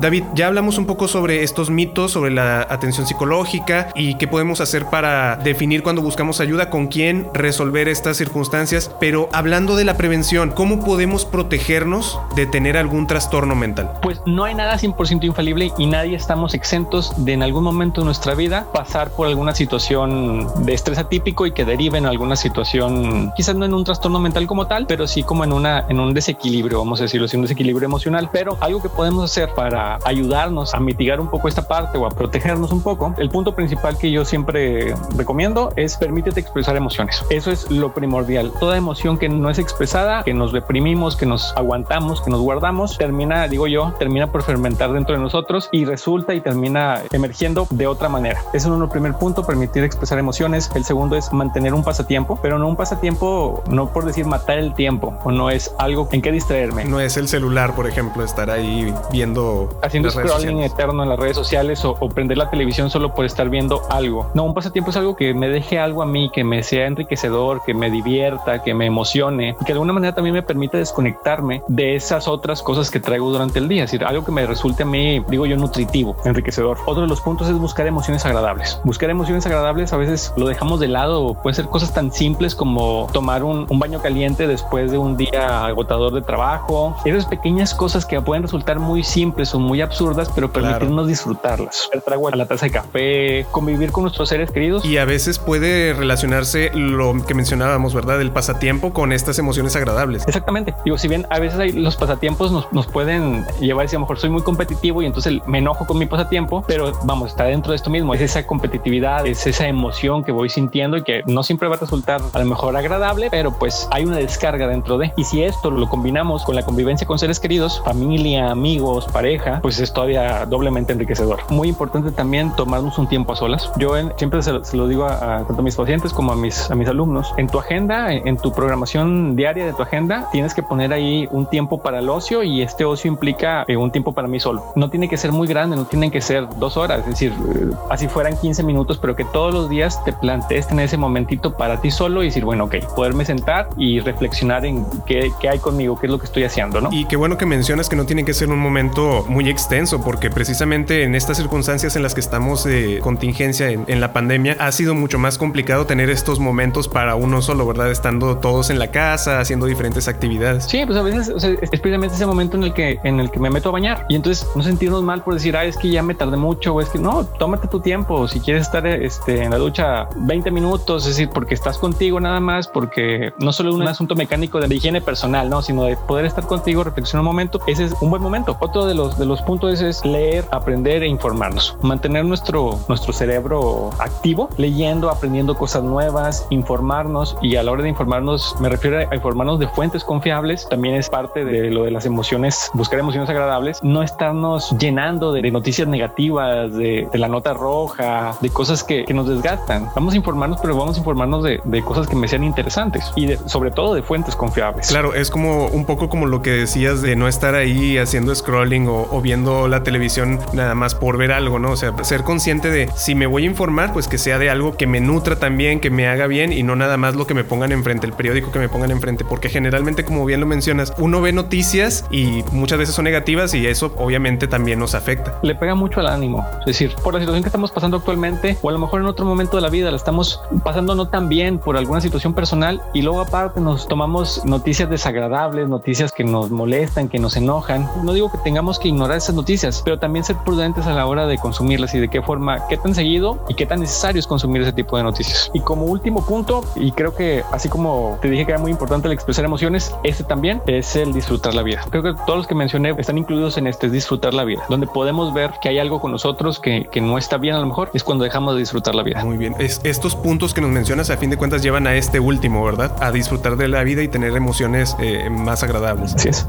David, ya hablamos un poco sobre estos mitos, sobre la atención psicológica y qué podemos hacer para definir cuando buscamos ayuda, con quién resolver estas circunstancias, pero hablando de la prevención, ¿cómo podemos protegernos de tener algún trastorno mental? Pues no hay nada 100% infalible y nadie estamos exentos de en algún momento de nuestra vida pasar por alguna situación de estrés atípico y que derive en alguna situación, quizás no en un trastorno mental como tal, pero sí como en una en un desequilibrio, vamos a decirlo, así, un desequilibrio emocional, pero algo que podemos hacer para ayudarnos a mitigar un poco esta parte o a protegernos un poco, el punto principal que yo siempre recomiendo es permítete expresar emociones. Eso es lo primordial. Toda emoción que no es expresada, que nos reprimimos, que nos aguantamos, que nos guardamos, termina, digo yo, termina por fermentar dentro de nosotros y resulta y termina emergiendo de otra manera. Ese es el primer punto, permitir expresar emociones. El segundo es mantener un pasatiempo, pero no un pasatiempo, no por decir matar el tiempo o no es algo en que distraerme. No es el celular, por ejemplo, estar ahí viendo haciendo scrolling eterno en las redes sociales o, prender la televisión solo por estar viendo algo. No, un pasatiempo es algo que me deje algo a mí, que me sea enriquecedor, que me divierta, que me emocione y que de alguna manera también me permita desconectarme de esas otras cosas que traigo durante el día. Es decir, algo que me resulte a mí, digo yo, nutritivo, enriquecedor. Otro de los puntos es buscar emociones agradables. Buscar emociones agradables a veces lo dejamos de lado. Pueden ser cosas tan simples como tomar un, un baño caliente después de un día agotador de trabajo. Esas pequeñas cosas que pueden resultar muy simples o muy muy absurdas, pero permitirnos disfrutarlas. El trago a la taza de café, convivir con nuestros seres queridos. Y a veces puede relacionarse lo que mencionábamos, ¿verdad? El pasatiempo con estas emociones agradables. Exactamente. Digo, si bien a veces hay, los pasatiempos nos, nos pueden llevar a decir, a lo mejor soy muy competitivo y entonces me enojo con mi pasatiempo, pero vamos, está dentro de esto mismo. Es esa competitividad, es esa emoción que voy sintiendo y que no siempre va a resultar a lo mejor agradable, pero pues hay una descarga dentro de. Y si esto lo combinamos con la convivencia con seres queridos, familia, amigos, pareja, pues es todavía doblemente enriquecedor. Muy importante también tomarnos un tiempo a solas. Yo siempre se, lo digo a, tanto a mis pacientes como a mis, a mis alumnos. En tu agenda, en, tu programación diaria de tu agenda, tienes que poner ahí un tiempo para el ocio y este ocio implica eh, un tiempo para mí solo. No tiene que ser muy grande, no tienen que ser dos horas, es decir, eh, así fueran 15 minutos, pero que todos los días te plantees tener ese momentito para ti solo y decir, bueno, ok, poderme sentar y reflexionar en qué, qué hay conmigo, qué es lo que estoy haciendo, ¿no? Y qué bueno que mencionas que no tiene que ser un momento muy extenso, porque precisamente en estas circunstancias en las que estamos de contingencia en, la pandemia, ha sido mucho más complicado tener estos momentos para uno solo, ¿verdad? Estando todos en la casa, haciendo diferentes actividades. Sí, pues a veces es precisamente ese momento en el que en el que me meto a bañar y entonces no sentirnos mal por decir, ah, es que ya me tardé mucho, o es que no, tómate tu tiempo. Si quieres estar este, en la ducha 20 minutos, es decir, porque estás contigo nada más, porque no solo un asunto mecánico de higiene personal, no, sino de poder estar contigo, reflexionar un momento. Ese es un buen momento. Otro de los de los punto es, leer, aprender e informarnos. Mantener nuestro, nuestro cerebro activo, leyendo, aprendiendo cosas nuevas, informarnos y a la hora de informarnos me refiero a informarnos de fuentes confiables. También es parte de lo de las emociones, buscar emociones agradables, no estarnos llenando de, noticias negativas, de, la nota roja, de cosas que, nos desgastan. Vamos a informarnos, pero vamos a informarnos de, cosas que me sean interesantes y sobre todo de fuentes confiables. Claro, es como un poco como lo que decías de no estar ahí haciendo scrolling o, o viendo la televisión nada más por ver algo, ¿no? O sea, ser consciente de si me voy a informar, pues que sea de algo que me nutra también, que me haga bien y no nada más lo que me pongan enfrente, el periódico que me pongan enfrente, porque generalmente, como bien lo mencionas, uno ve noticias y muchas veces son negativas y eso obviamente también nos afecta. Le pega mucho al ánimo, es decir, por la situación que estamos pasando actualmente o a lo mejor en otro momento de la vida la estamos pasando no tan bien por alguna situación personal y luego aparte nos tomamos noticias desagradables, noticias que nos molestan, que nos enojan. No digo que tengamos que ignorar esas noticias, pero también ser prudentes a la hora de consumirlas y de qué forma, qué tan seguido y qué tan necesario es consumir ese tipo de noticias. Y como último punto, y creo que así como te dije que era muy importante el expresar emociones, este también es el disfrutar la vida. Creo que todos los que mencioné están incluidos en este disfrutar la vida, donde podemos ver que hay algo con nosotros que, que no está bien a lo mejor, es cuando dejamos de disfrutar la vida. Muy bien. Es, estos puntos que nos mencionas a fin de cuentas llevan a este último, ¿verdad? A disfrutar de la vida y tener emociones eh, más agradables. Así es.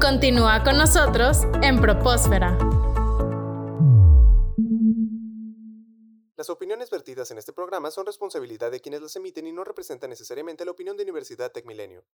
Continúa con nosotros en Propósfera. Las opiniones vertidas en este programa son responsabilidad de quienes las emiten y no representan necesariamente la opinión de Universidad Tech Milenio.